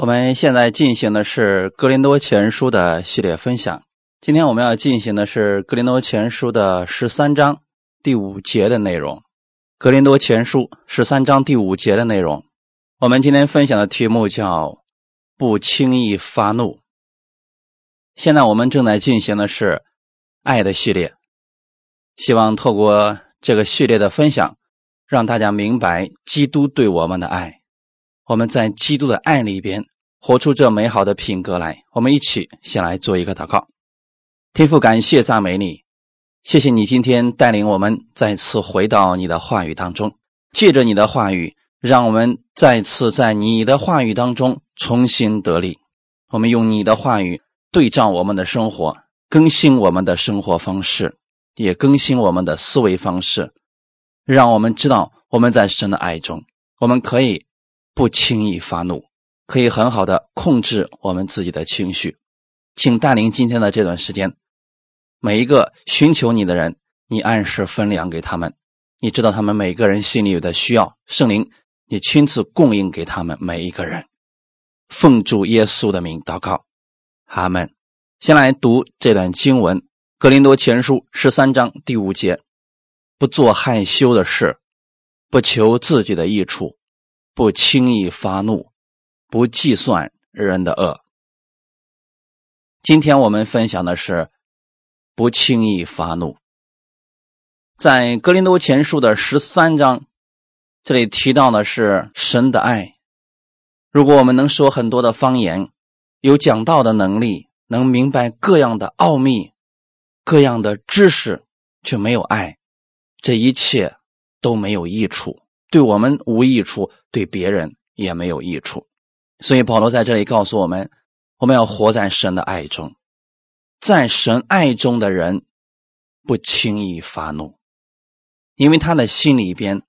我们现在进行的是《格林多前书》的系列分享。今天我们要进行的是《格林多前书》的十三章第五节的内容。《格林多前书》十三章第五节的内容，我们今天分享的题目叫“不轻易发怒”。现在我们正在进行的是爱的系列，希望透过这个系列的分享，让大家明白基督对我们的爱。我们在基督的爱里边活出这美好的品格来。我们一起先来做一个祷告，天父，感谢赞美你，谢谢你今天带领我们再次回到你的话语当中，借着你的话语，让我们再次在你的话语当中重新得力。我们用你的话语对照我们的生活，更新我们的生活方式，也更新我们的思维方式，让我们知道我们在神的爱中，我们可以。不轻易发怒，可以很好的控制我们自己的情绪。请带领今天的这段时间，每一个寻求你的人，你按时分粮给他们。你知道他们每个人心里有的需要，圣灵，你亲自供应给他们每一个人。奉主耶稣的名祷告，阿门。先来读这段经文，《格林多前书》十三章第五节：不做害羞的事，不求自己的益处。不轻易发怒，不计算人的恶。今天我们分享的是不轻易发怒。在格林多前书的十三章，这里提到的是神的爱。如果我们能说很多的方言，有讲道的能力，能明白各样的奥秘、各样的知识，却没有爱，这一切都没有益处。对我们无益处，对别人也没有益处，所以保罗在这里告诉我们：我们要活在神的爱中，在神爱中的人不轻易发怒，因为他的心里边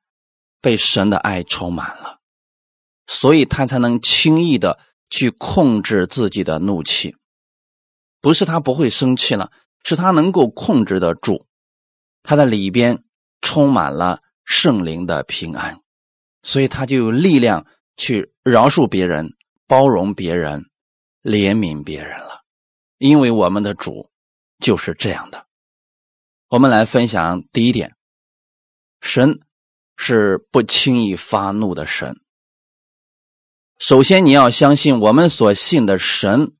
被神的爱充满了，所以他才能轻易的去控制自己的怒气。不是他不会生气了，是他能够控制得住，他的里边充满了。圣灵的平安，所以他就有力量去饶恕别人、包容别人、怜悯别人了。因为我们的主就是这样的。我们来分享第一点：神是不轻易发怒的神。首先，你要相信我们所信的神，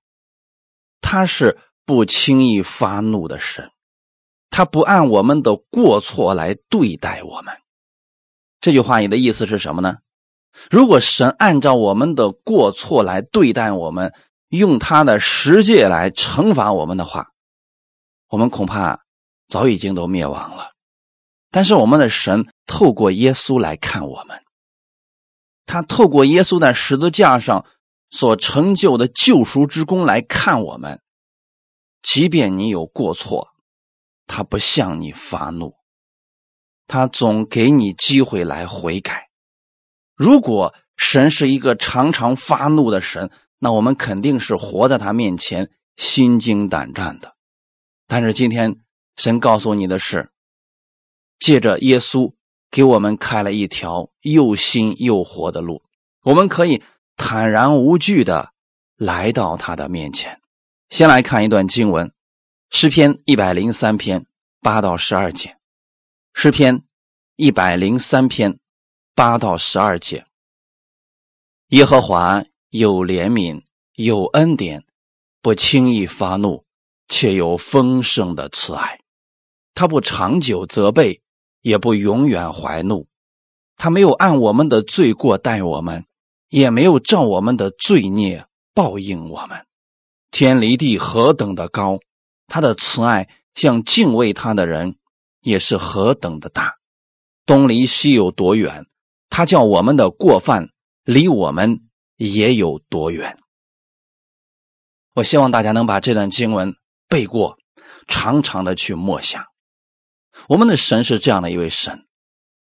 他是不轻易发怒的神，他不按我们的过错来对待我们。这句话你的意思是什么呢？如果神按照我们的过错来对待我们，用他的十诫来惩罚我们的话，我们恐怕早已经都灭亡了。但是我们的神透过耶稣来看我们，他透过耶稣在十字架上所成就的救赎之功来看我们，即便你有过错，他不向你发怒。他总给你机会来悔改。如果神是一个常常发怒的神，那我们肯定是活在他面前心惊胆战的。但是今天神告诉你的是，借着耶稣给我们开了一条又新又活的路，我们可以坦然无惧的来到他的面前。先来看一段经文，诗篇一百零三篇八到十二节。诗篇一百零三篇八到十二节：耶和华有怜悯，有恩典，不轻易发怒，且有丰盛的慈爱。他不长久责备，也不永远怀怒。他没有按我们的罪过待我们，也没有照我们的罪孽报应我们。天离地何等的高，他的慈爱向敬畏他的人。也是何等的大，东离西有多远？他叫我们的过犯离我们也有多远？我希望大家能把这段经文背过，常常的去默想。我们的神是这样的一位神，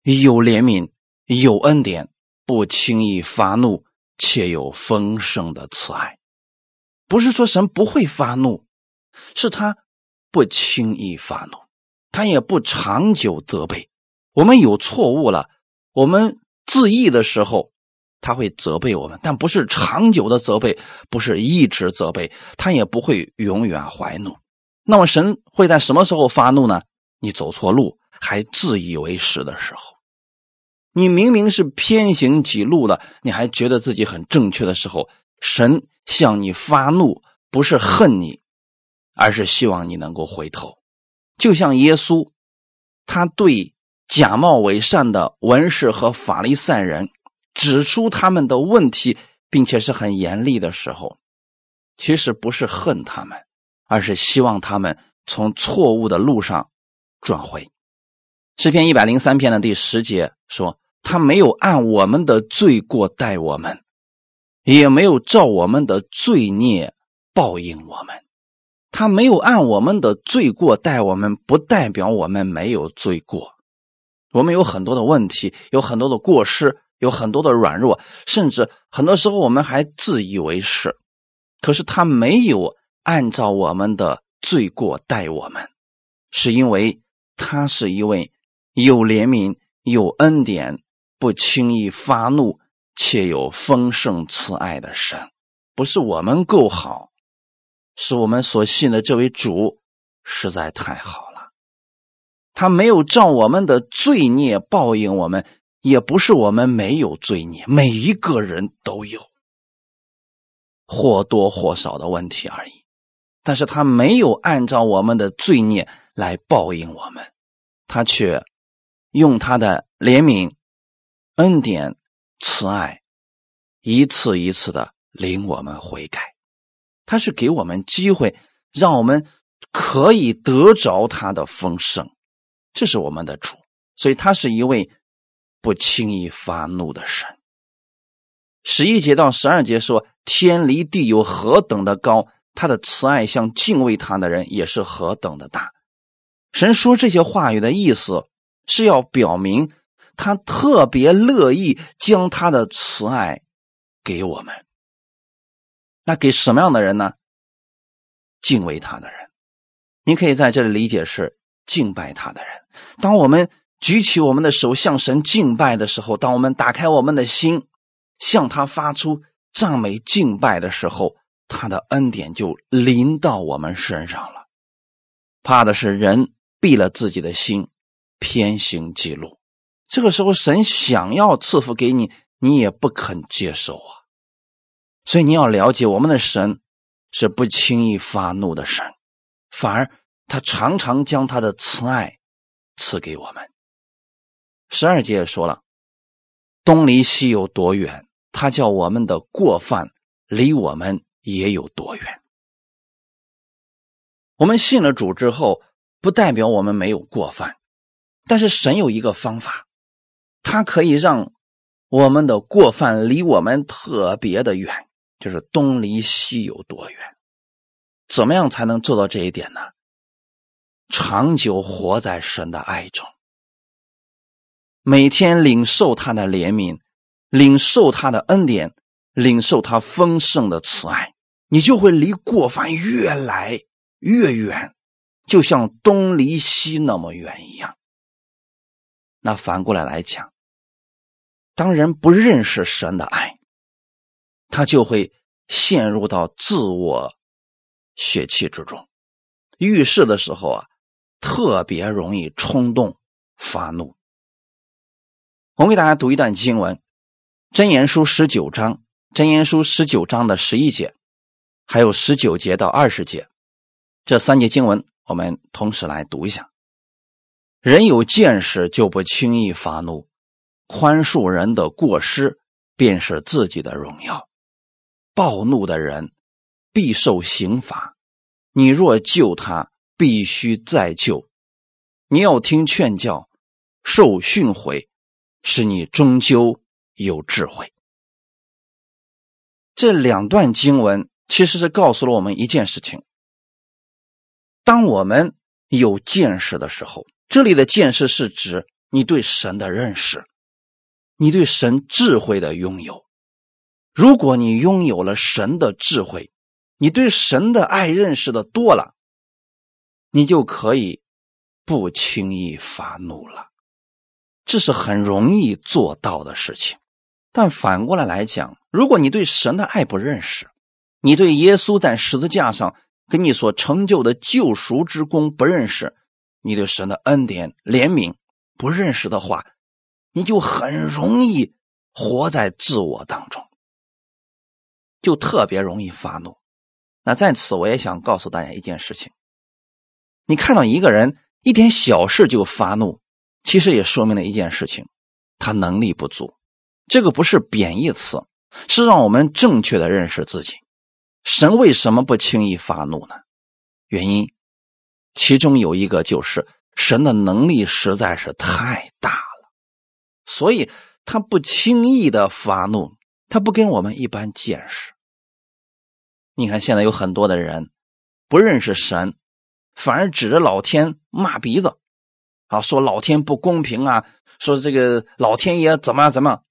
有怜悯，有恩典，不轻易发怒，且有丰盛的慈爱。不是说神不会发怒，是他不轻易发怒。他也不长久责备，我们有错误了，我们自义的时候，他会责备我们，但不是长久的责备，不是一直责备，他也不会永远怀怒。那么神会在什么时候发怒呢？你走错路还自以为是的时候，你明明是偏行己路了，你还觉得自己很正确的时候，神向你发怒，不是恨你，而是希望你能够回头。就像耶稣，他对假冒伪善的文士和法利赛人。指出他们的问题，并且是很严厉的时候，其实不是恨他们，而是希望他们从错误的路上转回。诗篇一百零三篇的第十节说：“他没有按我们的罪过待我们，也没有照我们的罪孽报应我们。他没有按我们的罪过待我们，不代表我们没有罪过。我们有很多的问题，有很多的过失。”有很多的软弱，甚至很多时候我们还自以为是。可是他没有按照我们的罪过待我们，是因为他是一位有怜悯、有恩典、不轻易发怒且有丰盛慈爱的神。不是我们够好，是我们所信的这位主实在太好了。他没有照我们的罪孽报应我们。也不是我们没有罪孽，每一个人都有或多或少的问题而已。但是他没有按照我们的罪孽来报应我们，他却用他的怜悯、恩典、慈爱，一次一次的领我们悔改。他是给我们机会，让我们可以得着他的丰盛。这是我们的主，所以他是一位。不轻易发怒的神。十一节到十二节说：“天离地有何等的高，他的慈爱向敬畏他的人也是何等的大。”神说这些话语的意思是要表明他特别乐意将他的慈爱给我们。那给什么样的人呢？敬畏他的人。你可以在这里理解是敬拜他的人。当我们。举起我们的手向神敬拜的时候，当我们打开我们的心，向他发出赞美敬拜的时候，他的恩典就临到我们身上了。怕的是人闭了自己的心，偏行己路。这个时候，神想要赐福给你，你也不肯接受啊。所以你要了解，我们的神是不轻易发怒的神，反而他常常将他的慈爱赐给我们。十二节也说了，东离西有多远？他叫我们的过犯离我们也有多远？我们信了主之后，不代表我们没有过犯，但是神有一个方法，他可以让我们的过犯离我们特别的远，就是东离西有多远？怎么样才能做到这一点呢？长久活在神的爱中。每天领受他的怜悯，领受他的恩典，领受他丰盛的慈爱，你就会离过犯越来越远，就像东离西那么远一样。那反过来来讲，当人不认识神的爱，他就会陷入到自我血气之中，遇事的时候啊，特别容易冲动发怒。我们给大家读一段经文，《真言书》十九章，《真言书》十九章的十一节，还有十九节到二十节，这三节经文我们同时来读一下。人有见识就不轻易发怒，宽恕人的过失便是自己的荣耀。暴怒的人必受刑罚，你若救他，必须再救。你要听劝教，受训诲。使你终究有智慧。这两段经文其实是告诉了我们一件事情：当我们有见识的时候，这里的见识是指你对神的认识，你对神智慧的拥有。如果你拥有了神的智慧，你对神的爱认识的多了，你就可以不轻易发怒了。这是很容易做到的事情，但反过来来讲，如果你对神的爱不认识，你对耶稣在十字架上给你所成就的救赎之功不认识，你对神的恩典、怜悯不认识的话，你就很容易活在自我当中，就特别容易发怒。那在此，我也想告诉大家一件事情：你看到一个人一点小事就发怒，其实也说明了一件事情，他能力不足。这个不是贬义词，是让我们正确的认识自己。神为什么不轻易发怒呢？原因其中有一个就是神的能力实在是太大了，所以他不轻易的发怒，他不跟我们一般见识。你看现在有很多的人不认识神，反而指着老天骂鼻子，啊，说老天不公平啊，说这个老天爷怎么怎么。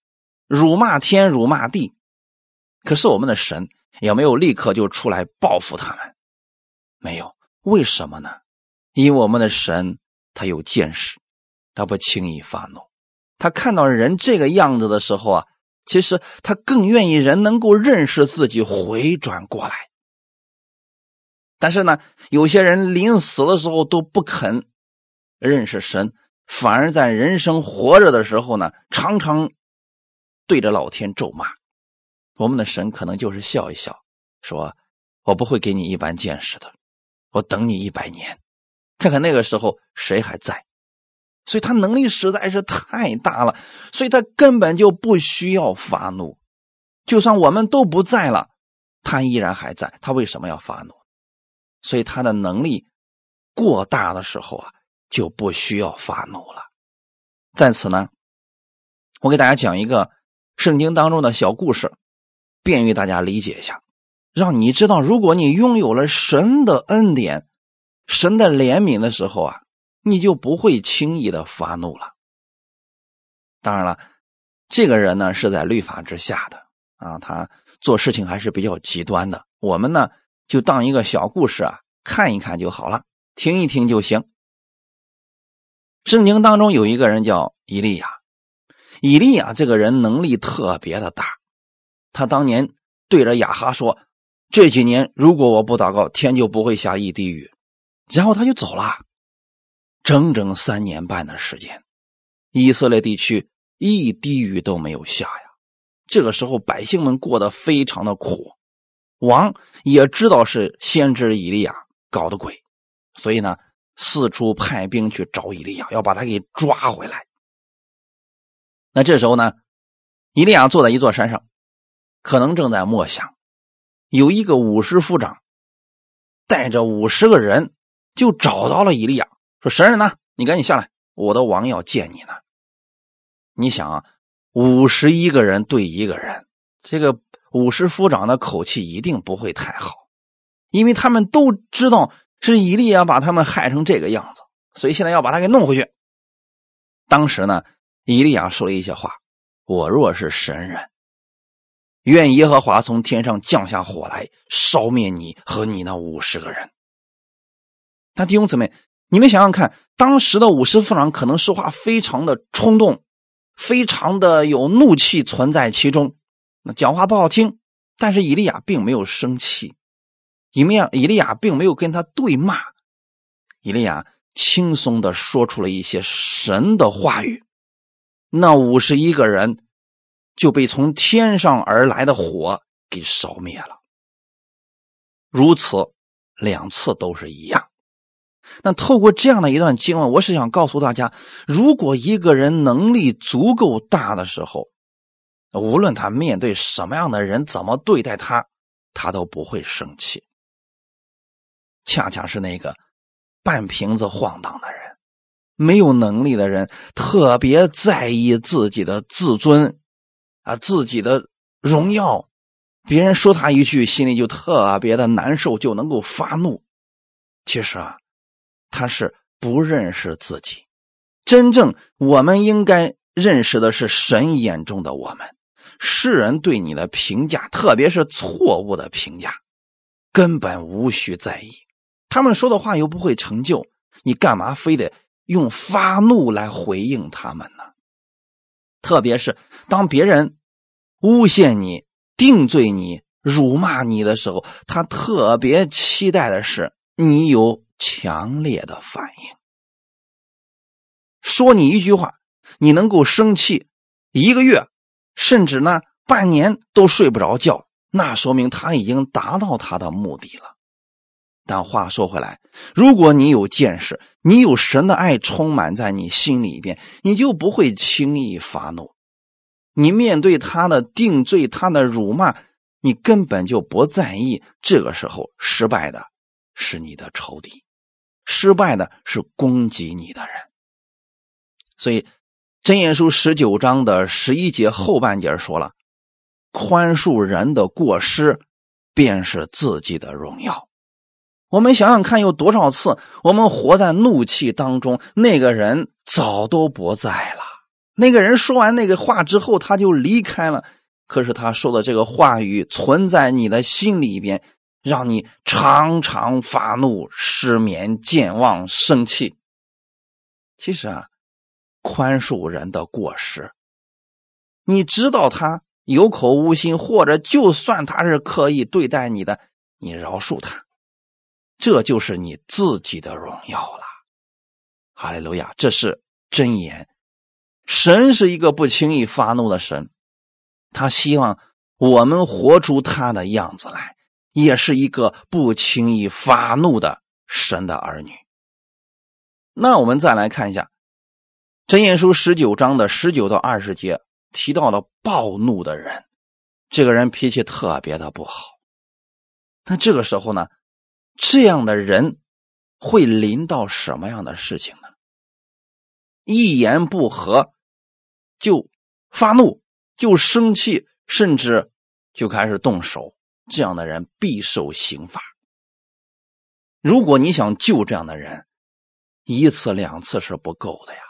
辱骂天，辱骂地，可是我们的神也没有立刻就出来报复他们，没有，为什么呢？因为我们的神他有见识，他不轻易发怒，他看到人这个样子的时候啊，其实他更愿意人能够认识自己，回转过来。但是呢，有些人临死的时候都不肯认识神，反而在人生活着的时候呢，常常。对着老天咒骂，我们的神可能就是笑一笑，说：“我不会给你一般见识的，我等你一百年，看看那个时候谁还在。”所以他能力实在是太大了，所以他根本就不需要发怒。就算我们都不在了，他依然还在。他为什么要发怒？所以他的能力过大的时候啊，就不需要发怒了。在此呢，我给大家讲一个。圣经当中的小故事，便于大家理解一下，让你知道，如果你拥有了神的恩典、神的怜悯的时候啊，你就不会轻易的发怒了。当然了，这个人呢是在律法之下的啊，他做事情还是比较极端的。我们呢就当一个小故事啊，看一看就好了，听一听就行。圣经当中有一个人叫以利亚。以利亚这个人能力特别的大，他当年对着亚哈说：“这几年如果我不祷告，天就不会下一滴雨。”然后他就走了，整整三年半的时间，以色列地区一滴雨都没有下呀。这个时候百姓们过得非常的苦，王也知道是先知以利亚搞的鬼，所以呢四处派兵去找以利亚，要把他给抓回来。那这时候呢，伊利亚坐在一座山上，可能正在默想。有一个五十夫长带着五十个人就找到了以利亚，说：“神人呢？你赶紧下来，我的王要见你呢。”你想啊，五十一个人对一个人，这个五十夫长的口气一定不会太好，因为他们都知道是以利亚把他们害成这个样子，所以现在要把他给弄回去。当时呢。以利亚说了一些话：“我若是神人，愿耶和华从天上降下火来，烧灭你和你那五十个人。”那弟兄姊妹，你们想想看，当时的五十夫长可能说话非常的冲动，非常的有怒气存在其中，那讲话不好听。但是以利亚并没有生气，以利亚以利亚并没有跟他对骂，以利亚轻松的说出了一些神的话语。那五十一个人就被从天上而来的火给烧灭了，如此两次都是一样。那透过这样的一段经文，我是想告诉大家：如果一个人能力足够大的时候，无论他面对什么样的人，怎么对待他，他都不会生气。恰恰是那个半瓶子晃荡的人。没有能力的人特别在意自己的自尊，啊，自己的荣耀。别人说他一句，心里就特别的难受，就能够发怒。其实啊，他是不认识自己。真正我们应该认识的是神眼中的我们。世人对你的评价，特别是错误的评价，根本无需在意。他们说的话又不会成就你，干嘛非得？用发怒来回应他们呢？特别是当别人诬陷你、定罪你、辱骂你的时候，他特别期待的是你有强烈的反应。说你一句话，你能够生气一个月，甚至呢半年都睡不着觉，那说明他已经达到他的目的了。但话说回来，如果你有见识，你有神的爱充满在你心里边，你就不会轻易发怒。你面对他的定罪、他的辱骂，你根本就不在意。这个时候，失败的是你的仇敌，失败的是攻击你的人。所以，《真言书》十九章的十一节后半节说了：“宽恕人的过失，便是自己的荣耀。”我们想想看，有多少次我们活在怒气当中？那个人早都不在了。那个人说完那个话之后，他就离开了。可是他说的这个话语存在你的心里边，让你常常发怒、失眠、健忘、生气。其实啊。宽恕人的过失，你知道他有口无心，或者就算他是刻意对待你的，你饶恕他，这就是你自己的荣耀了。哈利路亚，这是真言。神是一个不轻易发怒的神，他希望我们活出他的样子来，也是一个不轻易发怒的神的儿女。那我们再来看一下。真言书十九章的十九到二十节提到了暴怒的人，这个人脾气特别的不好。那这个时候呢，这样的人会临到什么样的事情呢？一言不合就发怒，就生气，甚至就开始动手。这样的人必受刑罚。如果你想救这样的人，一次两次是不够的呀。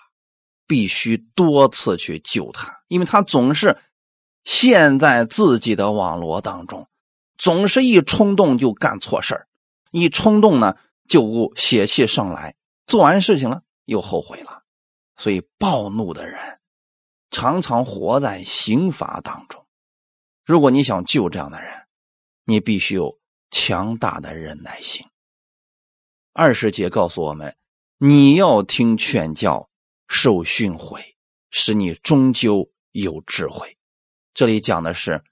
必须多次去救他，因为他总是陷在自己的网络当中，总是一冲动就干错事一冲动呢就血气上来，做完事情了又后悔了，所以暴怒的人常常活在刑罚当中。如果你想救这样的人，你必须有强大的忍耐心。二十节告诉我们，你要听劝教。受训诲，使你终究有智慧。这里讲的是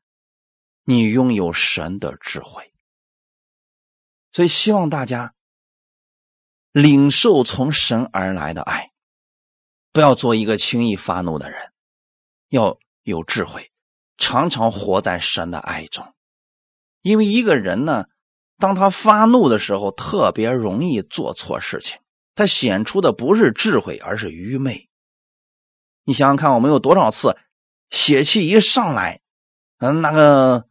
你拥有神的智慧，所以希望大家领受从神而来的爱，不要做一个轻易发怒的人，要有智慧，常常活在神的爱中。因为一个人呢，当他发怒的时候，特别容易做错事情。他显出的不是智慧，而是愚昧。你想想看，我们有多少次血气一上来，嗯，那个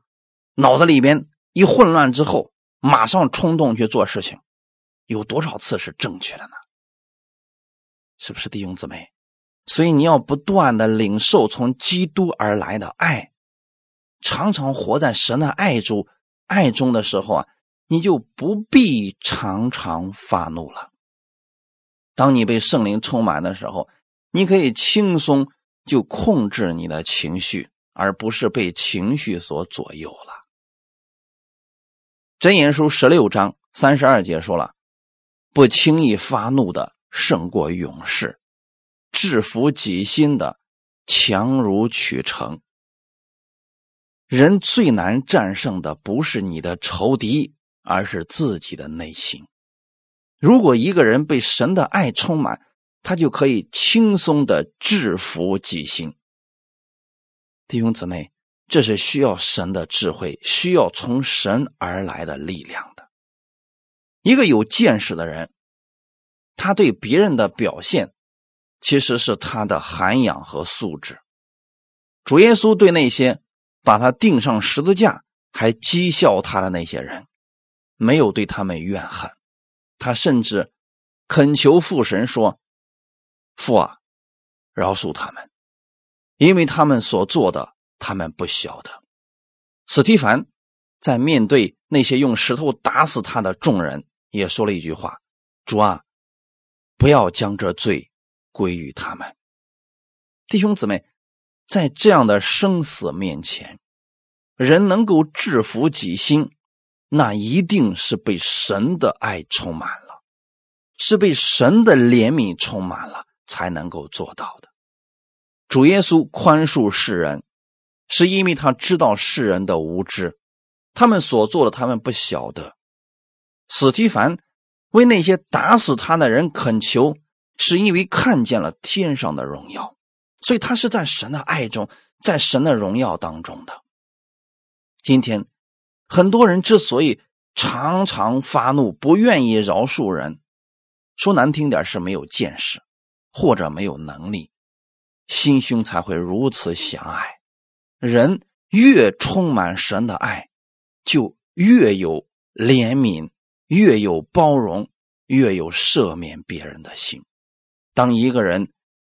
脑子里边一混乱之后，马上冲动去做事情，有多少次是正确的呢？是不是弟兄姊妹？所以你要不断的领受从基督而来的爱，常常活在神的爱中，爱中的时候啊，你就不必常常发怒了。当你被圣灵充满的时候，你可以轻松就控制你的情绪，而不是被情绪所左右了。箴言书十六章三十二节说了：“不轻易发怒的胜过勇士，制服己心的强如取成。人最难战胜的不是你的仇敌，而是自己的内心。”如果一个人被神的爱充满，他就可以轻松的制服己心。弟兄姊妹，这是需要神的智慧，需要从神而来的力量的。一个有见识的人，他对别人的表现，其实是他的涵养和素质。主耶稣对那些把他钉上十字架还讥笑他的那些人，没有对他们怨恨。他甚至恳求父神说：“父啊，饶恕他们，因为他们所做的，他们不晓得。”史蒂凡在面对那些用石头打死他的众人，也说了一句话：“主啊，不要将这罪归于他们。”弟兄姊妹，在这样的生死面前，人能够制服己心，那一定是被神的爱充满了，是被神的怜悯充满了，才能够做到的。主耶稣宽恕世人，是因为他知道世人的无知，他们所做的他们不晓得。史提凡为那些打死他的人恳求，是因为看见了天上的荣耀，所以他是在神的爱中，在神的荣耀当中的。今天，很多人之所以常常发怒，不愿意饶恕人，说难听点是没有见识，或者没有能力，心胸才会如此狭隘。人越充满神的爱，就越有怜悯，越有包容，越有赦免别人的心。当一个人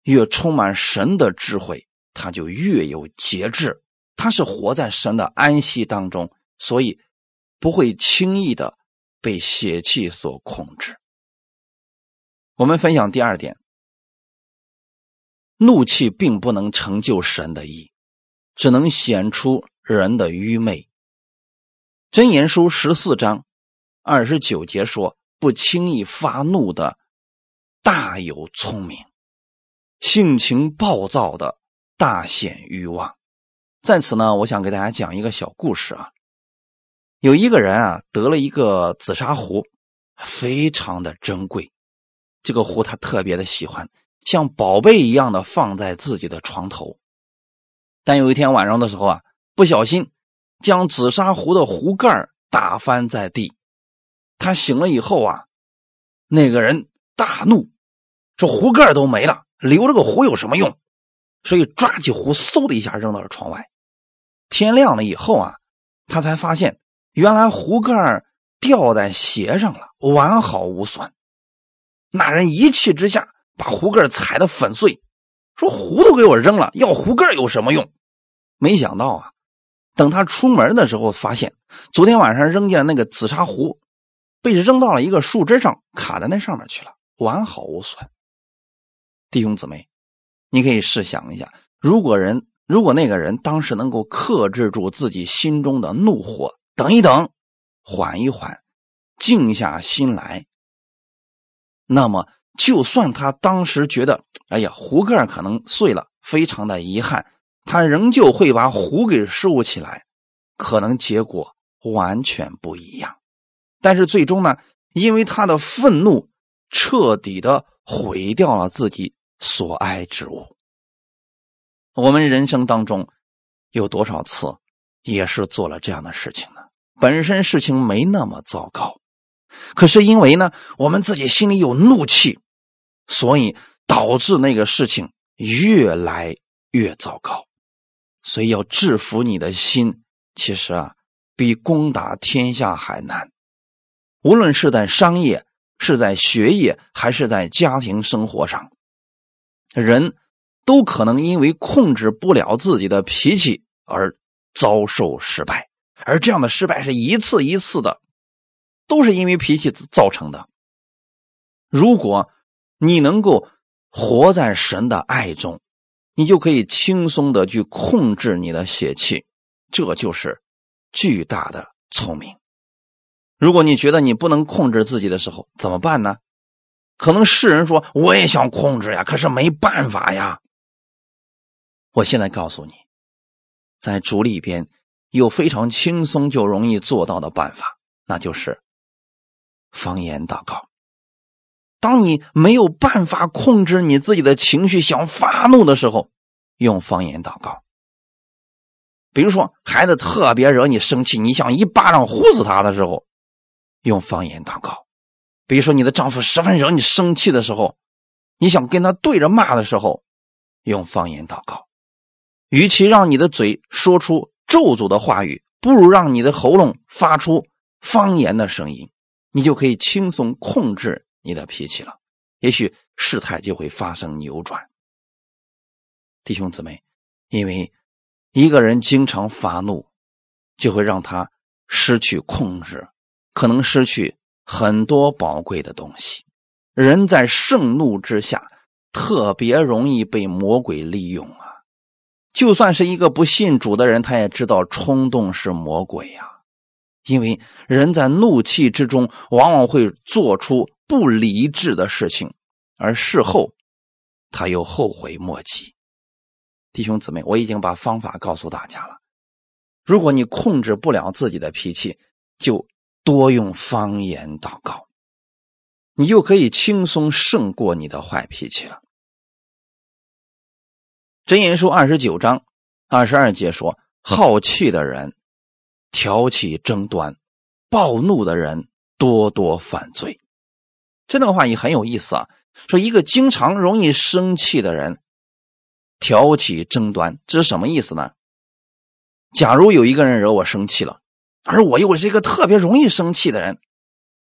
越充满神的智慧，他就越有节制。他是活在神的安息当中，所以不会轻易的被血气所控制。我们分享第二点：怒气并不能成就神的意，只能显出人的愚昧。箴言书十四章二十九节说：“不轻易发怒的，大有聪明；性情暴躁的，大显欲望。”在此呢，我想给大家讲一个小故事啊。有一个人啊，得了一个紫砂壶，非常的珍贵。这个壶他特别的喜欢，像宝贝一样的放在自己的床头。但有一天晚上的时候啊，不小心将紫砂壶的壶盖打翻在地。他醒了以后啊，那个人大怒，说壶盖都没了，留着个壶有什么用？所以抓起壶，嗖的一下扔到了窗外。天亮了以后啊，他才发现原来壶盖掉在鞋上了，完好无损。那人一气之下把壶盖踩得粉碎，说：“壶都给我扔了，要壶盖有什么用？”没想到啊，等他出门的时候，发现昨天晚上扔进的那个紫砂壶被扔到了一个树枝上，卡在那上面去了，完好无损。弟兄姊妹。你可以试想一下，如果人如果那个人当时能够克制住自己心中的怒火，等一等，缓一缓，静下心来，那么就算他当时觉得，哎呀，壶盖可能碎了，非常的遗憾，他仍旧会把壶给收起来，可能结果完全不一样。但是最终呢，因为他的愤怒，彻底的毁掉了自己。所爱之物，我们人生当中有多少次也是做了这样的事情呢？本身事情没那么糟糕，可是因为呢，我们自己心里有怒气，所以导致那个事情越来越糟糕。所以要制服你的心，其实啊，比攻打天下还难。无论是在商业、是在学业，还是在家庭生活上。人都可能因为控制不了自己的脾气而遭受失败，而这样的失败是一次一次的，都是因为脾气造成的。如果你能够活在神的爱中，你就可以轻松的去控制你的血气，这就是巨大的聪明。如果你觉得你不能控制自己的时候，怎么办呢？可能世人说我也想控制呀，可是没办法呀。我现在告诉你，在主里边有非常轻松就容易做到的办法，那就是方言祷告。当你没有办法控制你自己的情绪，想发怒的时候，用方言祷告。比如说，孩子特别惹你生气，你想一巴掌呼死他的时候，用方言祷告。比如说，你的丈夫十分惹你生气的时候，你想跟他对着骂的时候，用方言祷告。与其让你的嘴说出咒诅的话语，不如让你的喉咙发出方言的声音，你就可以轻松控制你的脾气了。也许事态就会发生扭转。弟兄姊妹，因为一个人经常发怒，就会让他失去控制，可能失去。很多宝贵的东西，人在盛怒之下特别容易被魔鬼利用啊！就算是一个不信主的人，他也知道冲动是魔鬼呀。因为人在怒气之中，往往会做出不理智的事情，而事后他又后悔莫及。弟兄姊妹，我已经把方法告诉大家了。如果你控制不了自己的脾气，就多用方言祷告，你就可以轻松胜过你的坏脾气了。箴言书二十九章二十二节说：“好气的人挑起争端，暴怒的人多多犯罪。”这段话也很有意思啊。说一个经常容易生气的人挑起争端，这是什么意思呢？假如有一个人惹我生气了，而我又是一个特别容易生气的人，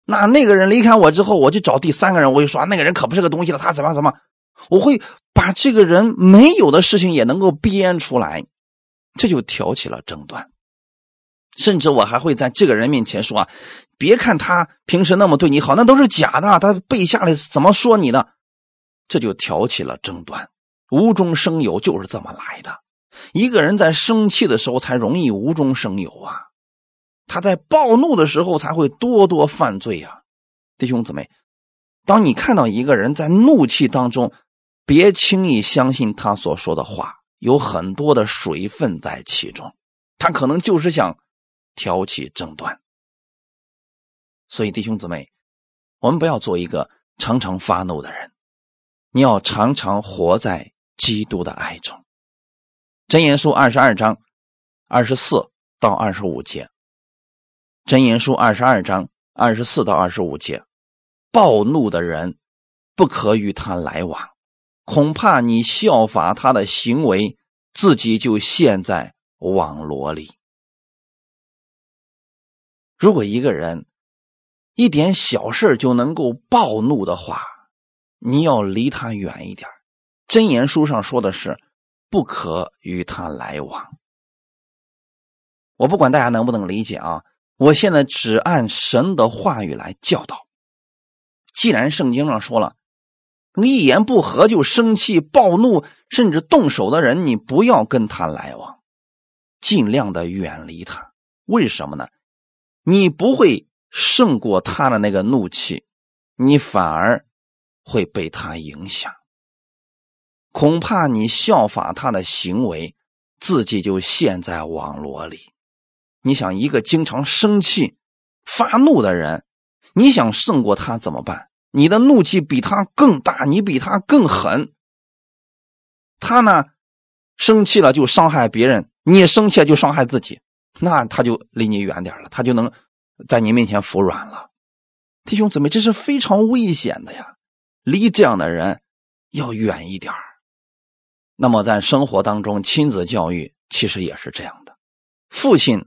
那那个人离开我之后，我就找第三个人，我就说那个人可不是个东西了，他怎么怎么，我会把这个人没有的事情也能够编出来，这就挑起了争端。甚至我还会在这个人面前说啊，别看他平时那么对你好，那都是假的，他背下来怎么说你呢？这就挑起了争端，无中生有就是这么来的。一个人在生气的时候才容易无中生有啊，他在暴怒的时候才会多多犯罪呀，弟兄姊妹，当你看到一个人在怒气当中，别轻易相信他所说的话，有很多的水分在其中，他可能就是想挑起争端。所以弟兄姊妹，我们不要做一个常常发怒的人，你要常常活在基督的爱中。真言书二十二章二十四到二十五节。真言书二十二章二十四到二十五节，暴怒的人不可与他来往，恐怕你效法他的行为，自己就陷在网罗里。如果一个人一点小事就能够暴怒的话，你要离他远一点。真言书上说的是。不可与他来往。我不管大家能不能理解啊，我现在只按神的话语来教导。既然圣经上说了，一言不合就生气、暴怒，甚至动手的人，你不要跟他来往，尽量的远离他。为什么呢？你不会胜过他的那个怒气，你反而会被他影响。恐怕你效法他的行为，自己就陷在网络里。你想一个经常生气、发怒的人，你想胜过他怎么办？你的怒气比他更大，你比他更狠。他呢，生气了就伤害别人，你生气了就伤害自己，那他就离你远点了，他就能在你面前服软了。弟兄姊妹，这是非常危险的呀！离这样的人要远一点那么，在生活当中，亲子教育其实也是这样的。父亲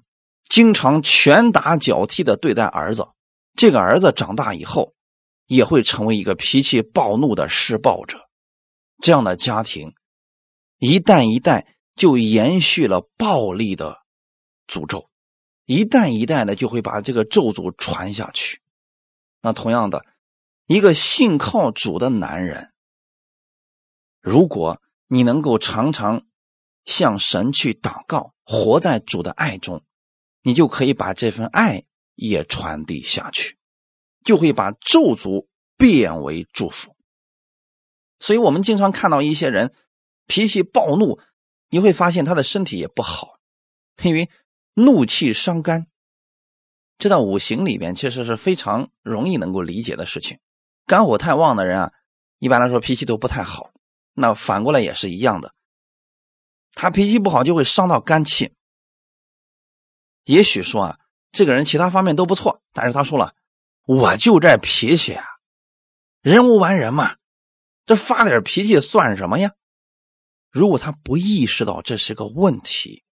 经常拳打脚踢的对待儿子，这个儿子长大以后也会成为一个脾气暴怒的施暴者。这样的家庭一代一代就延续了暴力的诅咒，一代一代的就会把这个咒诅传下去。那同样的，一个信靠主的男人，如果你能够常常向神去祷告，活在主的爱中，你就可以把这份爱也传递下去，就会把咒诅变为祝福。所以，我们经常看到一些人脾气暴怒，你会发现他的身体也不好，因为怒气伤肝。这在五行里边其实是非常容易能够理解的事情。肝火太旺的人啊，一般来说脾气都不太好。那反过来也是一样的，他脾气不好就会伤到肝气。也许说啊，这个人其他方面都不错，但是他说了，我就这脾气啊，人无完人嘛，这发点脾气算什么呀？如果他不意识到这是个问题，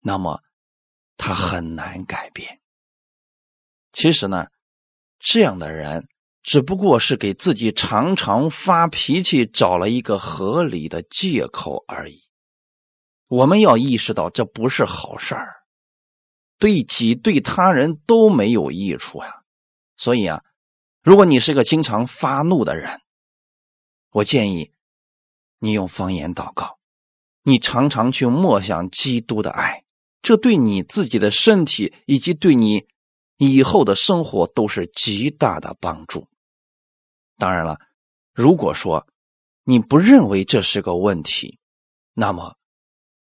那么他很难改变。其实呢，这样的人。只不过是给自己常常发脾气找了一个合理的借口而已。我们要意识到这不是好事儿，对己对他人都没有益处呀。所以啊，如果你是个经常发怒的人，我建议你用方言祷告，你常常去默想基督的爱，这对你自己的身体以及对你以后的生活都是极大的帮助。当然了，如果说你不认为这是个问题，那么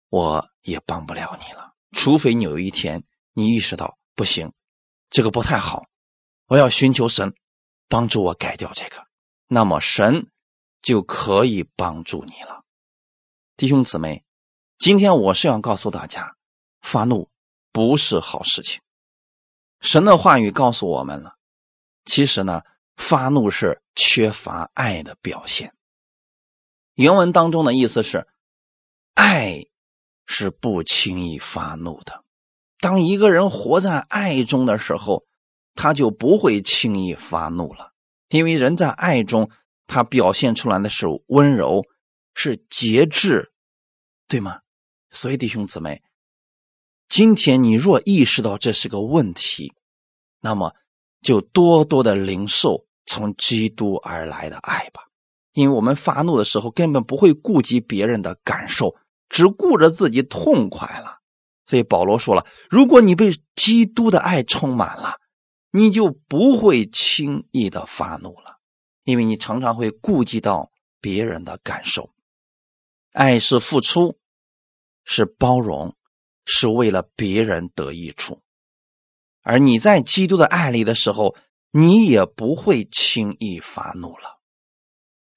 我也帮不了你了。除非你有一天你意识到不行，这个不太好，我要寻求神帮助我改掉这个，那么神就可以帮助你了。弟兄姊妹，今天我是要告诉大家，发怒不是好事情。神的话语告诉我们了，其实呢，发怒是缺乏爱的表现。原文当中的意思是，爱是不轻易发怒的。当一个人活在爱中的时候，他就不会轻易发怒了，因为人在爱中，他表现出来的是温柔，是节制，对吗？所以弟兄姊妹，今天你若意识到这是个问题，那么就多多的领受从基督而来的爱吧。因为我们发怒的时候，根本不会顾及别人的感受，只顾着自己痛快了。所以保罗说了：“如果你被基督的爱充满了，你就不会轻易的发怒了，因为你常常会顾及到别人的感受。爱是付出，是包容，是为了别人得益处。而你在基督的爱里的时候，你也不会轻易发怒了。”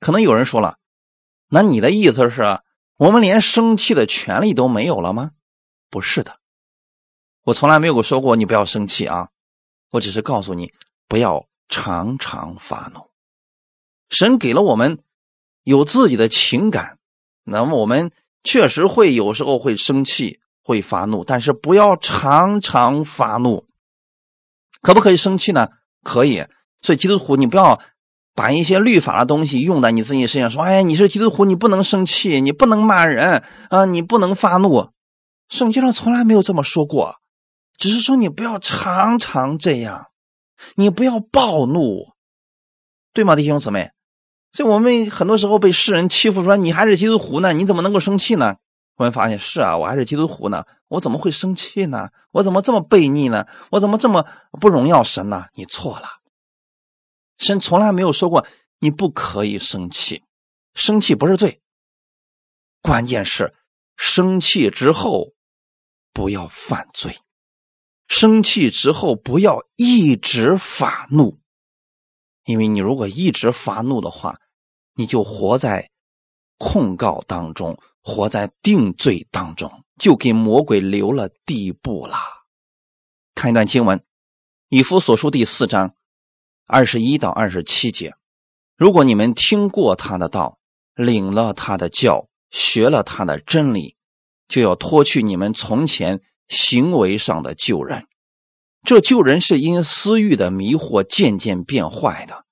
可能有人说了，那你的意思是，我们连生气的权利都没有了吗？不是的，我从来没有说过你不要生气啊，我只是告诉你不要常常发怒。神给了我们有自己的情感，那么我们确实会有时候会生气、会发怒，但是不要常常发怒。可不可以生气呢？可以。所以基督徒，你不要。把一些律法的东西用在你自己身上，说：“哎，你是基督徒，你不能生气，你不能骂人啊，你不能发怒。”圣经上从来没有这么说过，只是说你不要常常这样，你不要暴怒，对吗，弟兄姊妹？所以我们很多时候被世人欺负，说你还是基督徒呢，你怎么能够生气呢？我们发现是啊，我还是基督徒呢，我怎么会生气呢？我怎么这么悖逆呢？我怎么这么不荣耀神呢？你错了。神从来没有说过你不可以生气，生气不是罪。关键是生气之后不要犯罪，生气之后不要一直发怒，因为你如果一直发怒的话，你就活在控告当中，活在定罪当中，就给魔鬼留了地步了。看一段经文，《以弗所书》第四章。二十一到二十七节，如果你们听过他的道，领了他的教，学了他的真理，就要脱去你们从前行为上的旧人。这旧人是因私欲的迷惑渐渐变坏的，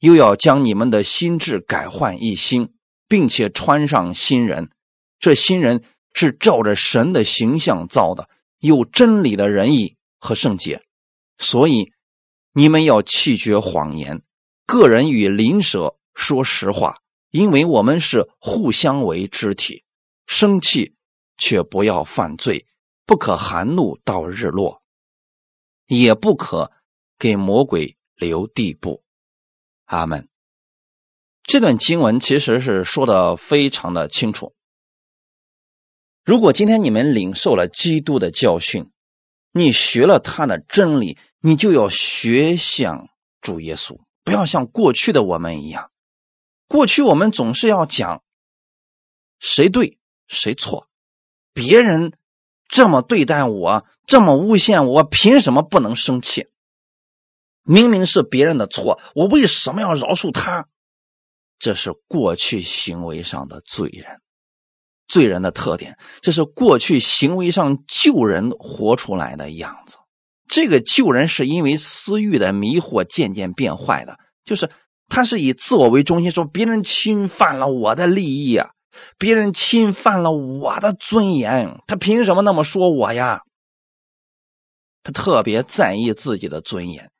又要将你们的心智改换一新，并且穿上新人。这新人是照着神的形象造的，有真理的仁义和圣洁，所以。你们要弃绝谎言，个人与邻舍说实话，因为我们是互相为肢体。生气却不要犯罪，不可含怒到日落，也不可给魔鬼留地步。阿门。这段经文其实是说的非常的清楚。如果今天你们领受了基督的教训，你学了他的真理。你就要学像主耶稣，不要像过去的我们一样。过去我们总是要讲谁对谁错，别人这么对待我，这么诬陷我，凭什么不能生气？明明是别人的错，我为什么要饶恕他？这是过去行为上的罪人，罪人的特点，这是过去行为上救人活出来的样子。这个救人是因为私欲的迷惑渐渐变坏的，就是他是以自我为中心，说别人侵犯了我的利益啊，别人侵犯了我的尊严，他凭什么那么说我呀？他特别在意自己的尊严。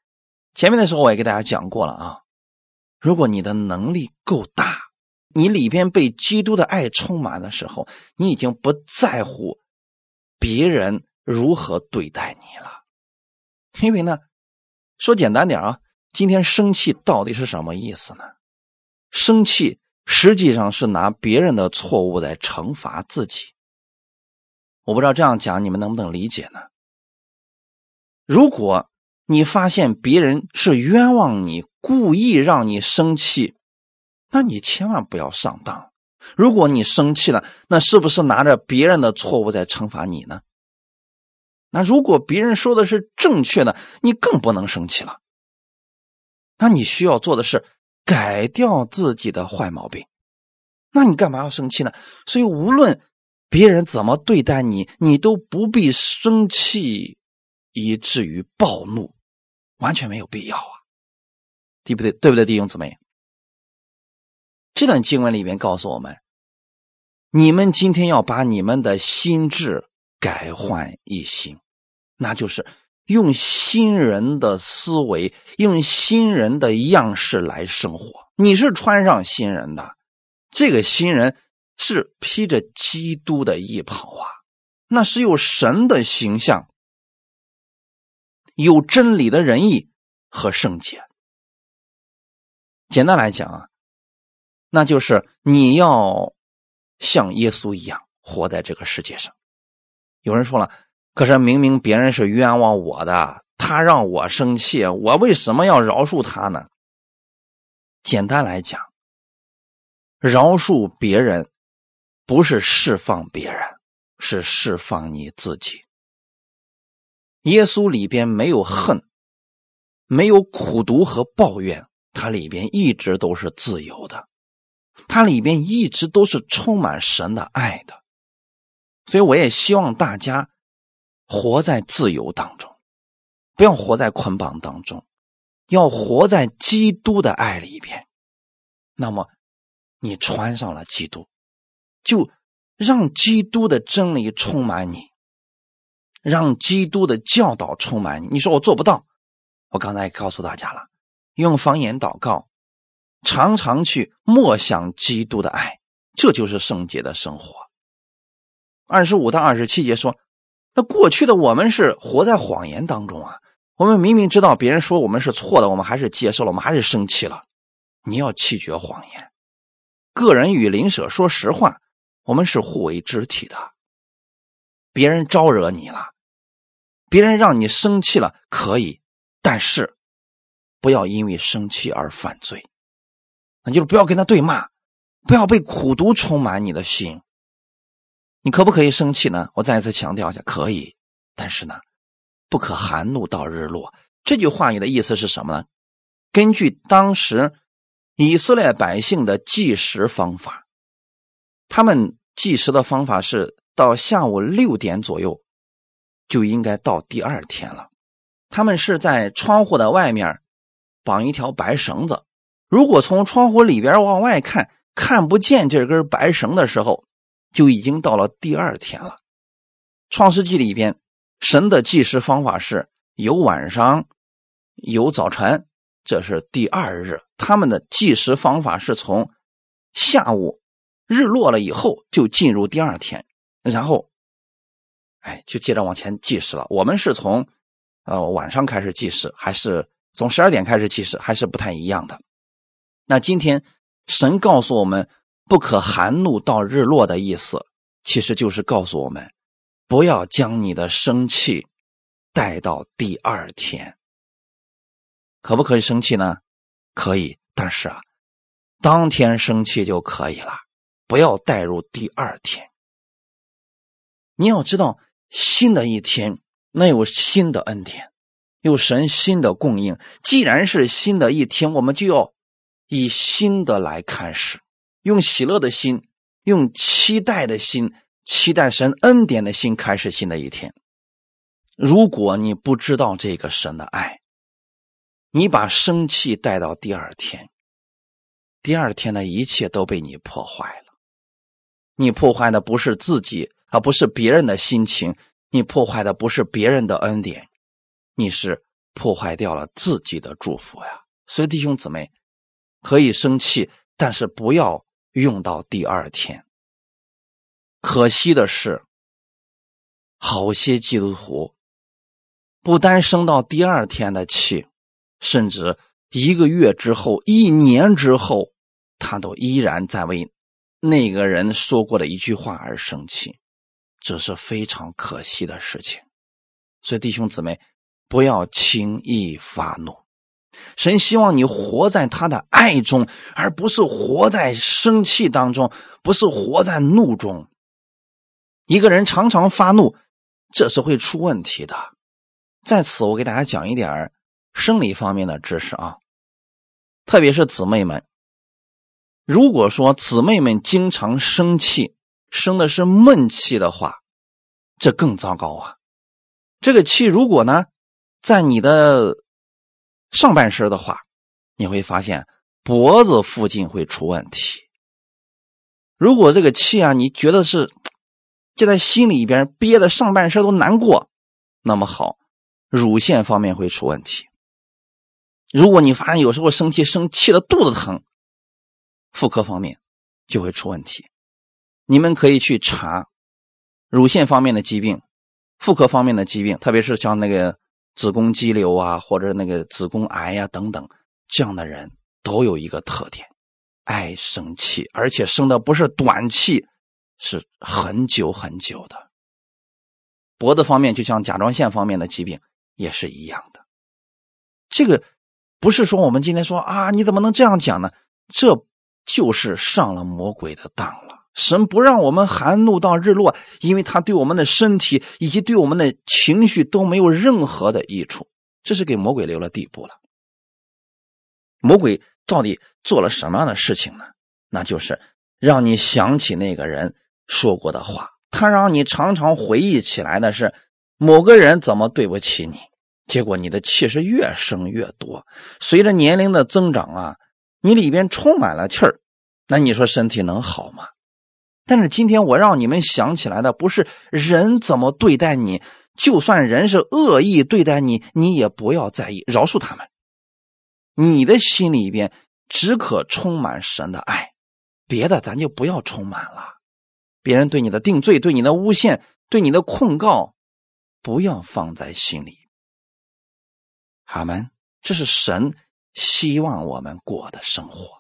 前面的时候我也给大家讲过了啊，如果你的能力够大，你里边被基督的爱充满的时候，你已经不在乎别人如何对待你了。因为呢，说简单点啊，今天生气到底是什么意思呢？生气实际上是拿别人的错误在惩罚自己。我不知道这样讲你们能不能理解呢？如果你发现别人是冤枉你，故意让你生气，那你千万不要上当。如果你生气了，那是不是拿着别人的错误在惩罚你呢？那如果别人说的是正确的，你更不能生气了。那你需要做的是改掉自己的坏毛病。那你干嘛要生气呢？所以无论别人怎么对待你，你都不必生气，以至于暴怒，完全没有必要啊，对不对？对不对，弟兄姊妹？这段经文里面告诉我们：你们今天要把你们的心智。改换一新，那就是用新人的思维，用新人的样式来生活。你是穿上新人的，这个新人是披着基督的衣袍啊，那是有神的形象，有真理的仁义和圣洁。简单来讲啊，那就是你要像耶稣一样活在这个世界上。有人说了，可是明明别人是冤枉我的，他让我生气，我为什么要饶恕他呢？简单来讲，饶恕别人不是释放别人，是释放你自己。耶稣里边没有恨，没有苦毒和抱怨，它里边一直都是自由的，它里边一直都是充满神的爱的。所以我也希望大家活在自由当中，不要活在捆绑当中，要活在基督的爱里边。那么，你穿上了基督，就让基督的真理充满你，让基督的教导充满你。你说我做不到，我刚才告诉大家了，用方言祷告，常常去默想基督的爱，这就是圣洁的生活。二十五到二十七节说：“那过去的我们是活在谎言当中啊！我们明明知道别人说我们是错的，我们还是接受了，我们还是生气了。你要弃绝谎言，个人与邻舍说实话，我们是互为肢体的。别人招惹你了，别人让你生气了，可以，但是不要因为生气而犯罪，那就是不要跟他对骂，不要被苦毒充满你的心。”你可不可以生气呢？我再一次强调一下，可以，但是呢，不可含怒到日落。这句话语的意思是什么呢？根据当时以色列百姓的计时方法，他们计时的方法是到下午六点左右就应该到第二天了。他们是在窗户的外面绑一条白绳子，如果从窗户里边往外看看不见这根白绳的时候。就已经到了第二天了。创世纪里边，神的计时方法是有晚上，有早晨，这是第二日。他们的计时方法是从下午日落了以后就进入第二天，然后，哎，就接着往前计时了。我们是从呃晚上开始计时，还是从十二点开始计时，还是不太一样的。那今天神告诉我们。不可含怒到日落的意思，其实就是告诉我们，不要将你的生气带到第二天。可不可以生气呢？可以，但是啊，当天生气就可以了，不要带入第二天。你要知道，新的一天那有新的恩典，有神新的供应。既然是新的一天，我们就要以新的来看事。用喜乐的心，用期待的心，期待神恩典的心，开始新的一天。如果你不知道这个神的爱，你把生气带到第二天，第二天的一切都被你破坏了。你破坏的不是自己，而不是别人的心情；你破坏的不是别人的恩典，你是破坏掉了自己的祝福呀。所以弟兄姊妹，可以生气，但是不要。用到第二天。可惜的是，好些基督徒不单生到第二天的气，甚至一个月之后、一年之后，他都依然在为那个人说过的一句话而生气，这是非常可惜的事情。所以，弟兄姊妹，不要轻易发怒。神希望你活在他的爱中，而不是活在生气当中，不是活在怒中。一个人常常发怒，这是会出问题的。在此，我给大家讲一点生理方面的知识啊，特别是姊妹们。如果说姊妹们经常生气，生的是闷气的话，这更糟糕啊。这个气如果呢，在你的上半身的话，你会发现脖子附近会出问题。如果这个气啊，你觉得是。就在心里边憋的上半身都难过，那么好，乳腺方面会出问题。如果你发现有时候生气生气的肚子疼，妇科方面就会出问题。你们可以去查乳腺方面的疾病、妇科方面的疾病，特别是像那个子宫肌瘤啊，或者那个子宫癌呀等等，这样的人都有一个特点，爱生气，而且生的不是短气。是很久很久的，脖子方面就像甲状腺方面的疾病也是一样的。这个不是说我们今天说啊，你怎么能这样讲呢？这就是上了魔鬼的当了。神不让我们含怒到日落，因为他对我们的身体以及对我们的情绪都没有任何的益处，这是给魔鬼留了地步了。魔鬼到底做了什么样的事情呢？那就是让你想起那个人。说过的话，他让你常常回忆起来的是某个人怎么对不起你，结果你的气是越生越多。随着年龄的增长啊，你里边充满了气儿，那你说身体能好吗？但是今天我让你们想起来的不是人怎么对待你，就算人是恶意对待你，你也不要在意，饶恕他们。你的心里边只可充满神的爱，别的咱就不要充满了。别人对你的定罪、对你的诬陷、对你的控告，不要放在心里。阿门。这是神希望我们过的生活。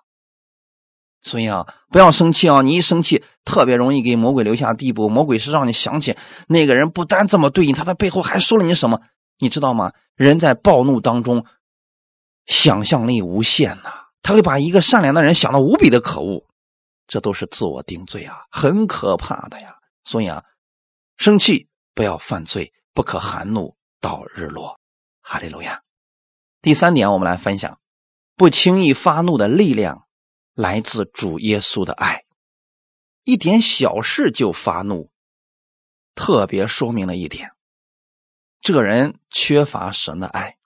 所以啊，不要生气啊！你一生气，特别容易给魔鬼留下地步。魔鬼是让你想起那个人不单这么对你，他在背后还说了你什么？你知道吗？人在暴怒当中，想象力无限呐，他会把一个善良的人想的无比的可恶。这都是自我定罪啊，很可怕的呀！所以啊，生气不要犯罪，不可含怒到日落。哈利路亚。第三点，我们来分享：不轻易发怒的力量来自主耶稣的爱。一点小事就发怒，特别说明了一点：这个人缺乏神的爱。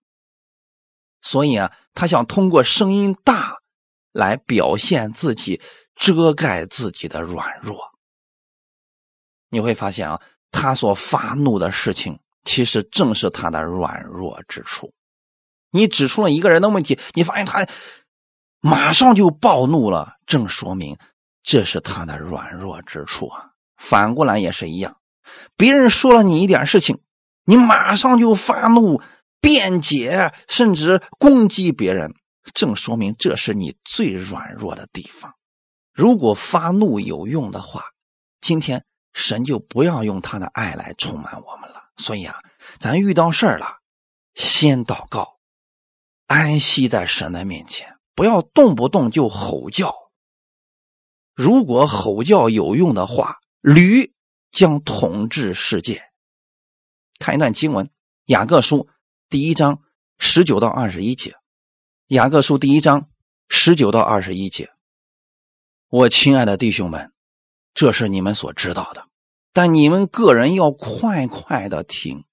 所以啊，他想通过声音大来表现自己。遮盖自己的软弱，你会发现啊，他所发怒的事情，其实正是他的软弱之处。你指出了一个人的问题，你发现他马上就暴怒了，正说明这是他的软弱之处啊。反过来也是一样，别人说了你一点事情，你马上就发怒、辩解，甚至攻击别人，正说明这是你最软弱的地方。如果发怒有用的话，今天神就不要用他的爱来充满我们了。所以啊，咱遇到事儿了，先祷告，安息在神的面前，不要动不动就吼叫。如果吼叫有用的话，驴将统治世界。看一段经文，《雅各书》第一章十九到二十一节，《雅各书》第一章十九到二十一节。我亲爱的弟兄们，这是你们所知道的，但你们个人要快快的听，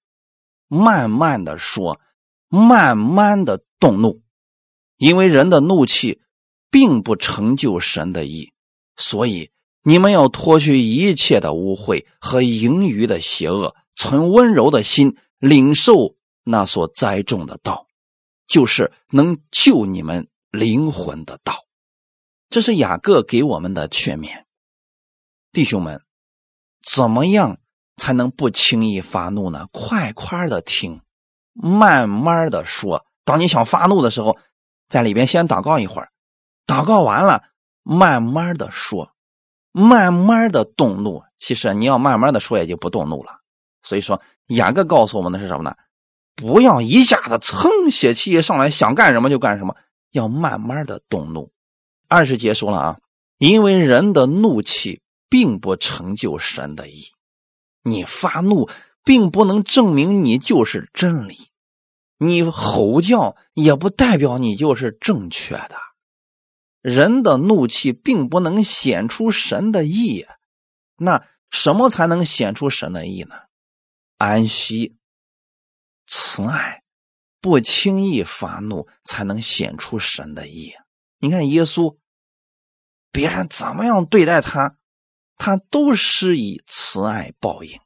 慢慢的说，慢慢的动怒，因为人的怒气并不成就神的意，所以你们要脱去一切的污秽和盈余的邪恶，存温柔的心，领受那所栽种的道，就是能救你们灵魂的道。这是雅各给我们的劝勉，弟兄们，怎么样才能不轻易发怒呢？快快的听，慢慢的说。当你想发怒的时候，在里边先祷告一会儿，祷告完了，慢慢的说，慢慢的动怒。其实你要慢慢的说，也就不动怒了。所以说，雅各告诉我们的是什么呢？不要一下子噌血气一上来，想干什么就干什么，要慢慢的动怒。二十节说了啊，因为人的怒气并不成就神的意，你发怒并不能证明你就是真理，你吼叫也不代表你就是正确的。人的怒气并不能显出神的意，那什么才能显出神的意呢？安息、慈爱，不轻易发怒，才能显出神的意。你看耶稣。别人怎么样对待他，他都施以慈爱报应，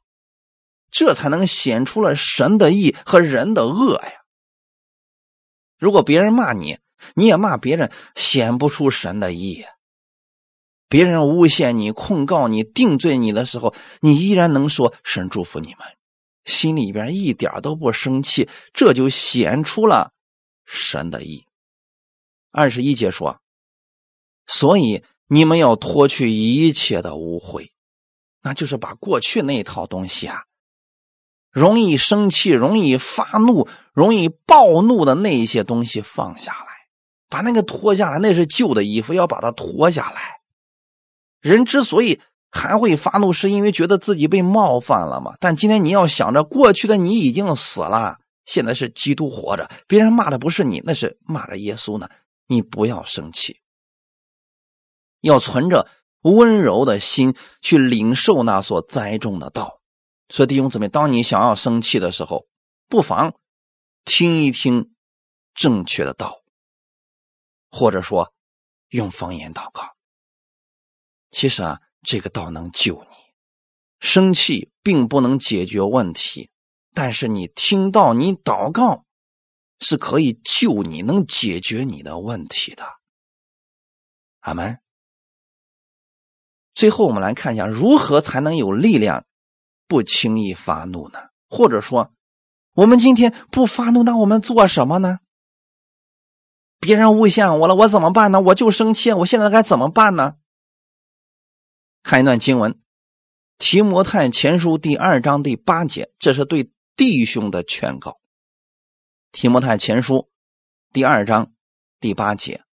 这才能显出了神的意和人的恶呀。如果别人骂你，你也骂别人，显不出神的义。别人诬陷你、控告你、定罪你的时候，你依然能说神祝福你们，心里边一点都不生气，这就显出了神的义。二十一节说，所以。你们要脱去一切的污秽，那就是把过去那一套东西啊，容易生气、容易发怒、容易暴怒的那一些东西放下来，把那个脱下来，那是旧的衣服，要把它脱下来。人之所以还会发怒，是因为觉得自己被冒犯了嘛。但今天你要想着，过去的你已经死了，现在是基督活着，别人骂的不是你，那是骂着耶稣呢。你不要生气。要存着温柔的心去领受那所栽种的道，所以弟兄姊妹，当你想要生气的时候，不妨听一听正确的道，或者说用方言祷告。其实啊，这个道能救你。生气并不能解决问题，但是你听到你祷告是可以救你，能解决你的问题的。阿门。最后，我们来看一下如何才能有力量，不轻易发怒呢？或者说，我们今天不发怒，那我们做什么呢？别人诬陷我了，我怎么办呢？我就生气，我现在该怎么办呢？看一段经文，《提摩太前书》第二章第八节，这是对弟兄的劝告。《提摩太前书》第二章第八节，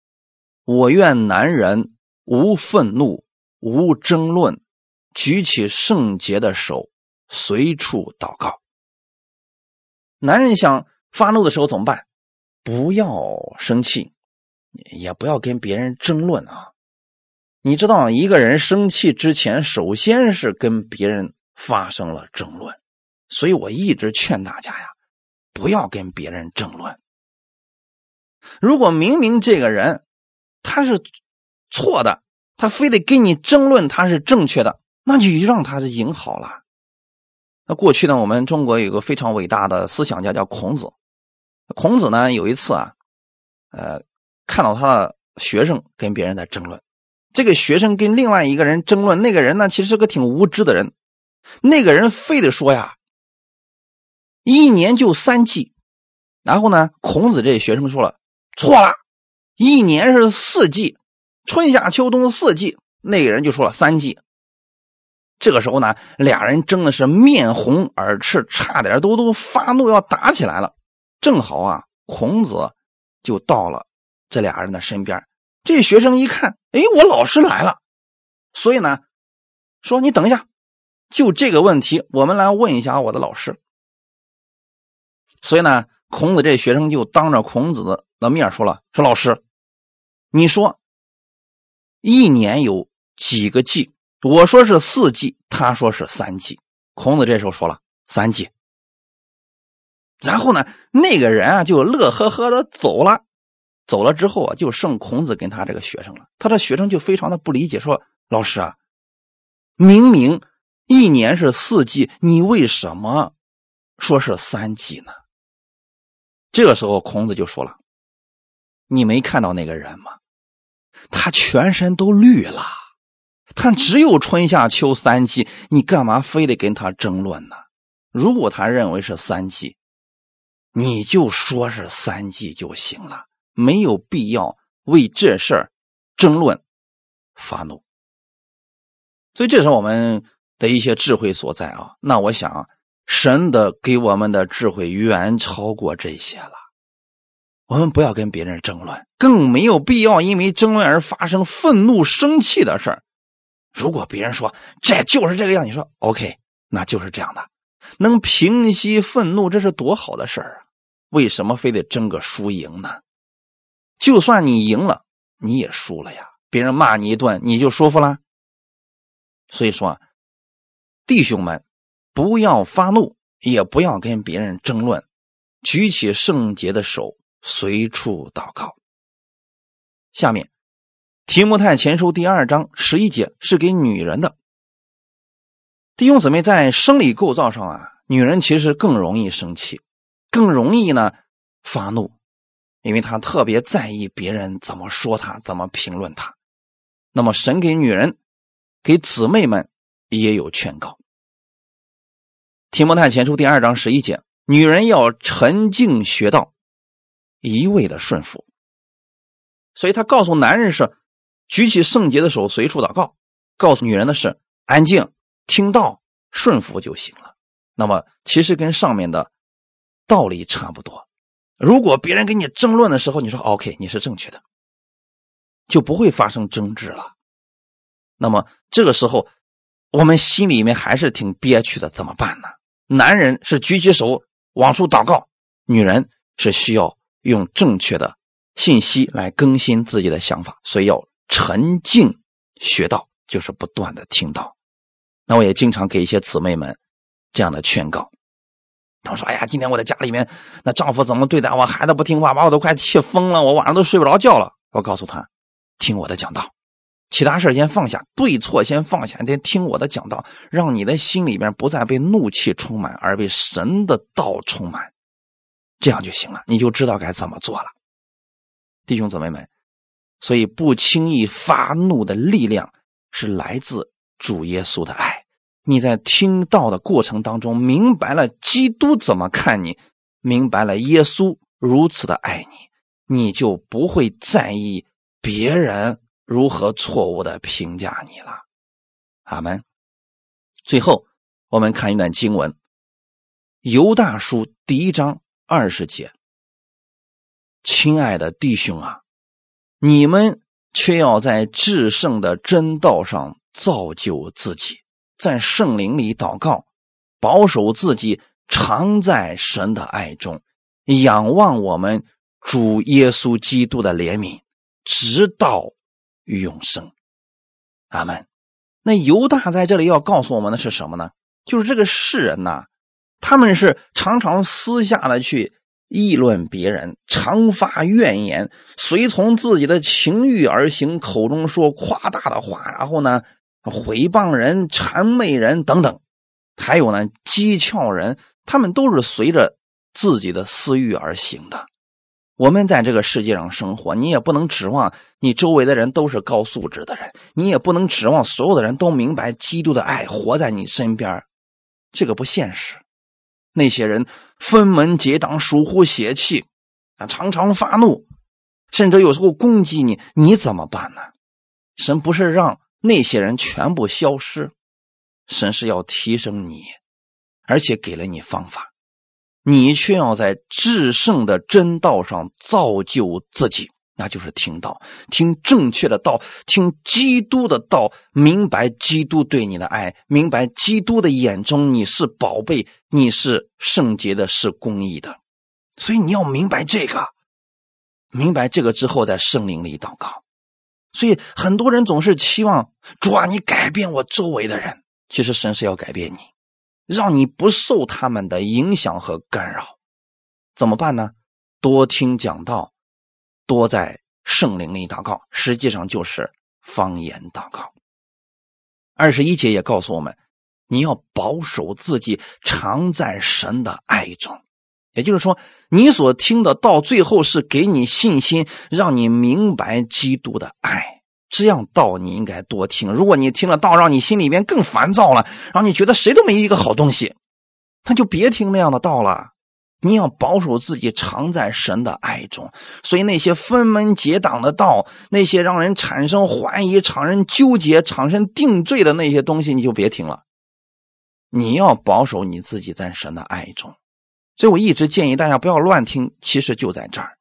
我愿男人无愤怒。无争论，举起圣洁的手，随处祷告。男人想发怒的时候怎么办？不要生气，也不要跟别人争论啊！你知道，一个人生气之前，首先是跟别人发生了争论。所以我一直劝大家呀，不要跟别人争论。如果明明这个人他是错的。他非得跟你争论他是正确的，那就让他赢好了。那过去呢，我们中国有个非常伟大的思想家叫孔子。孔子呢有一次啊，呃，看到他的学生跟别人在争论，这个学生跟另外一个人争论，那个人呢其实是个挺无知的人，那个人非得说呀，一年就三季，然后呢，孔子这学生说了，错了，一年是四季。春夏秋冬四季，那个人就说了三季。这个时候呢，俩人争的是面红耳赤，差点都都发怒要打起来了。正好啊，孔子就到了这俩人的身边。这学生一看，哎，我老师来了，所以呢，说你等一下，就这个问题，我们来问一下我的老师。所以呢，孔子这学生就当着孔子的面说了：“说老师，你说。”一年有几个季？我说是四季，他说是三季。孔子这时候说了三季。然后呢，那个人啊就乐呵呵的走了。走了之后啊，就剩孔子跟他这个学生了。他的学生就非常的不理解，说：“老师啊，明明一年是四季，你为什么说是三季呢？”这个时候，孔子就说了：“你没看到那个人吗？”他全身都绿了，他只有春夏秋三季，你干嘛非得跟他争论呢？如果他认为是三季，你就说是三季就行了，没有必要为这事儿争论、发怒。所以这是我们的一些智慧所在啊。那我想，神的给我们的智慧远超过这些了。我们不要跟别人争论，更没有必要因为争论而发生愤怒、生气的事儿。如果别人说这就是这个样，你说 OK，那就是这样的，能平息愤怒，这是多好的事儿啊！为什么非得争个输赢呢？就算你赢了，你也输了呀。别人骂你一顿，你就舒服了。所以说，弟兄们，不要发怒，也不要跟别人争论，举起圣洁的手。随处祷告。下面，《提摩太前书》第二章十一节是给女人的。弟兄姊妹，在生理构造上啊，女人其实更容易生气，更容易呢发怒，因为她特别在意别人怎么说她，怎么评论她。那么，神给女人、给姊妹们也有劝告，《提摩太前书》第二章十一节：女人要沉静学道。一味的顺服，所以他告诉男人是举起圣洁的手随处祷告；告诉女人的是安静听到顺服就行了。那么其实跟上面的道理差不多。如果别人跟你争论的时候，你说 OK，你是正确的，就不会发生争执了。那么这个时候我们心里面还是挺憋屈的，怎么办呢？男人是举起手往出祷告，女人是需要。用正确的信息来更新自己的想法，所以要沉静学道，就是不断的听到。那我也经常给一些姊妹们这样的劝告。他们说：“哎呀，今天我在家里面，那丈夫怎么对待我，孩子不听话，把我都快气疯了，我晚上都睡不着觉了。”我告诉他：“听我的讲道，其他事先放下，对错先放下，得听我的讲道，让你的心里面不再被怒气充满，而被神的道充满。”这样就行了，你就知道该怎么做了，弟兄姊妹们。所以不轻易发怒的力量是来自主耶稣的爱。你在听到的过程当中，明白了基督怎么看你，明白了耶稣如此的爱你，你就不会在意别人如何错误的评价你了。阿门。最后，我们看一段经文，《犹大书》第一章。二十节，亲爱的弟兄啊，你们却要在至圣的真道上造就自己，在圣灵里祷告，保守自己，常在神的爱中，仰望我们主耶稣基督的怜悯，直到永生。阿门。那犹大在这里要告诉我们的是什么呢？就是这个世人呐。他们是常常私下的去议论别人，常发怨言，随从自己的情欲而行，口中说夸大的话，然后呢毁谤人、谄媚人等等，还有呢讥诮人，他们都是随着自己的私欲而行的。我们在这个世界上生活，你也不能指望你周围的人都是高素质的人，你也不能指望所有的人都明白基督的爱，活在你身边，这个不现实。那些人分门结党、疏忽邪气啊，常常发怒，甚至有时候攻击你，你怎么办呢？神不是让那些人全部消失，神是要提升你，而且给了你方法，你却要在至圣的真道上造就自己。那就是听道，听正确的道，听基督的道，明白基督对你的爱，明白基督的眼中你是宝贝，你是圣洁的，是公义的。所以你要明白这个，明白这个之后，在圣灵里祷告。所以很多人总是期望主啊，你改变我周围的人。其实神是要改变你，让你不受他们的影响和干扰。怎么办呢？多听讲道。多在圣灵里祷告，实际上就是方言祷告。二十一节也告诉我们，你要保守自己，常在神的爱中。也就是说，你所听的到最后是给你信心，让你明白基督的爱。这样道你应该多听。如果你听了道，让你心里边更烦躁了，让你觉得谁都没一个好东西，那就别听那样的道了。你要保守自己，常在神的爱中。所以那些分门结党的道，那些让人产生怀疑、让人纠结、产生定罪的那些东西，你就别听了。你要保守你自己在神的爱中。所以我一直建议大家不要乱听，其实就在这儿。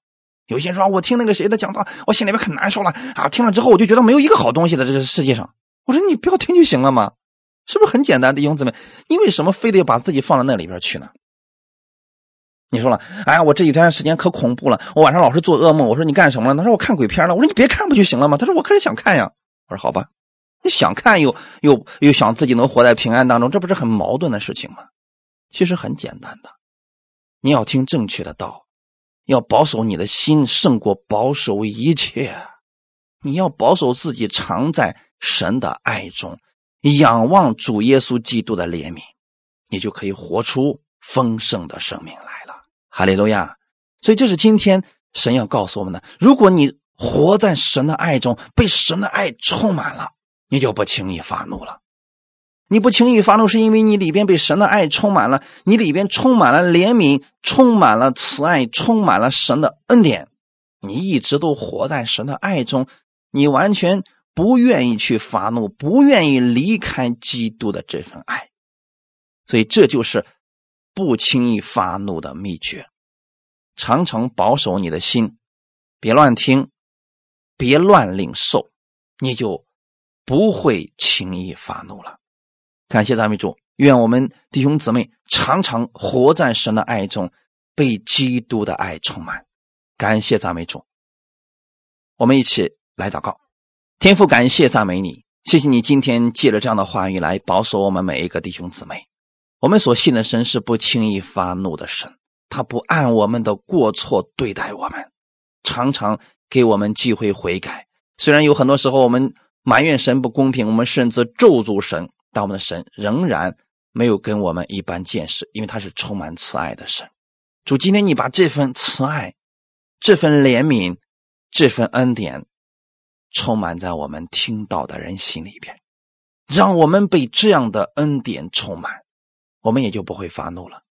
有些人说，我听那个谁的讲道，我心里边可难受了啊！听了之后，我就觉得没有一个好东西的这个世界上。我说你不要听就行了嘛，是不是很简单？弟兄姊妹，你为什么非得把自己放到那里边去呢？你说了，哎呀，我这几天时间可恐怖了，我晚上老是做噩梦。我说你干什么了？他说我看鬼片了。我说你别看不就行了吗？他说我可是想看呀。我说好吧，你想看又又又想自己能活在平安当中，这不是很矛盾的事情吗？其实很简单的。你要听正确的道，要保守你的心胜过保守一切。你要保守自己，常在神的爱中，仰望主耶稣基督的怜悯，你就可以活出丰盛的生命来。哈利路亚！所以这是今天神要告诉我们的：如果你活在神的爱中，被神的爱充满了，你就不轻易发怒了。你不轻易发怒，是因为你里边被神的爱充满了，你里边充满了怜悯，充满了慈爱，充满了神的恩典。你一直都活在神的爱中，你完全不愿意去发怒，不愿意离开基督的这份爱，所以这就是不轻易发怒的秘诀。常常保守你的心，别乱听，别乱领受，你就不会轻易发怒了。感谢赞美主，愿我们弟兄姊妹常常活在神的爱中，被基督的爱充满。感谢赞美主，我们一起来祷告。天父，感谢赞美你，谢谢你今天借着这样的话语来保守我们每一个弟兄姊妹。我们所信的神是不轻易发怒的神，他不按我们的过错对待我们，常常给我们机会悔改。虽然有很多时候我们埋怨神不公平，我们甚至咒诅神。但我们的神仍然没有跟我们一般见识，因为他是充满慈爱的神。主，今天你把这份慈爱、这份怜悯、这份恩典充满在我们听到的人心里边，让我们被这样的恩典充满，我们也就不会发怒了。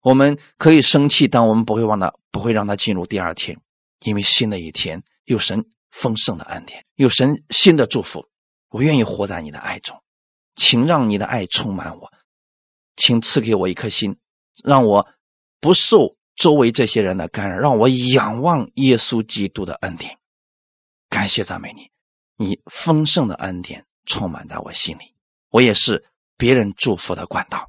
我们可以生气，但我们不会让他不会让他进入第二天，因为新的一天有神丰盛的恩典，有神新的祝福。我愿意活在你的爱中。请让你的爱充满我，请赐给我一颗心，让我不受周围这些人的干扰，让我仰望耶稣基督的恩典。感谢赞美你，你丰盛的恩典充满在我心里，我也是别人祝福的管道。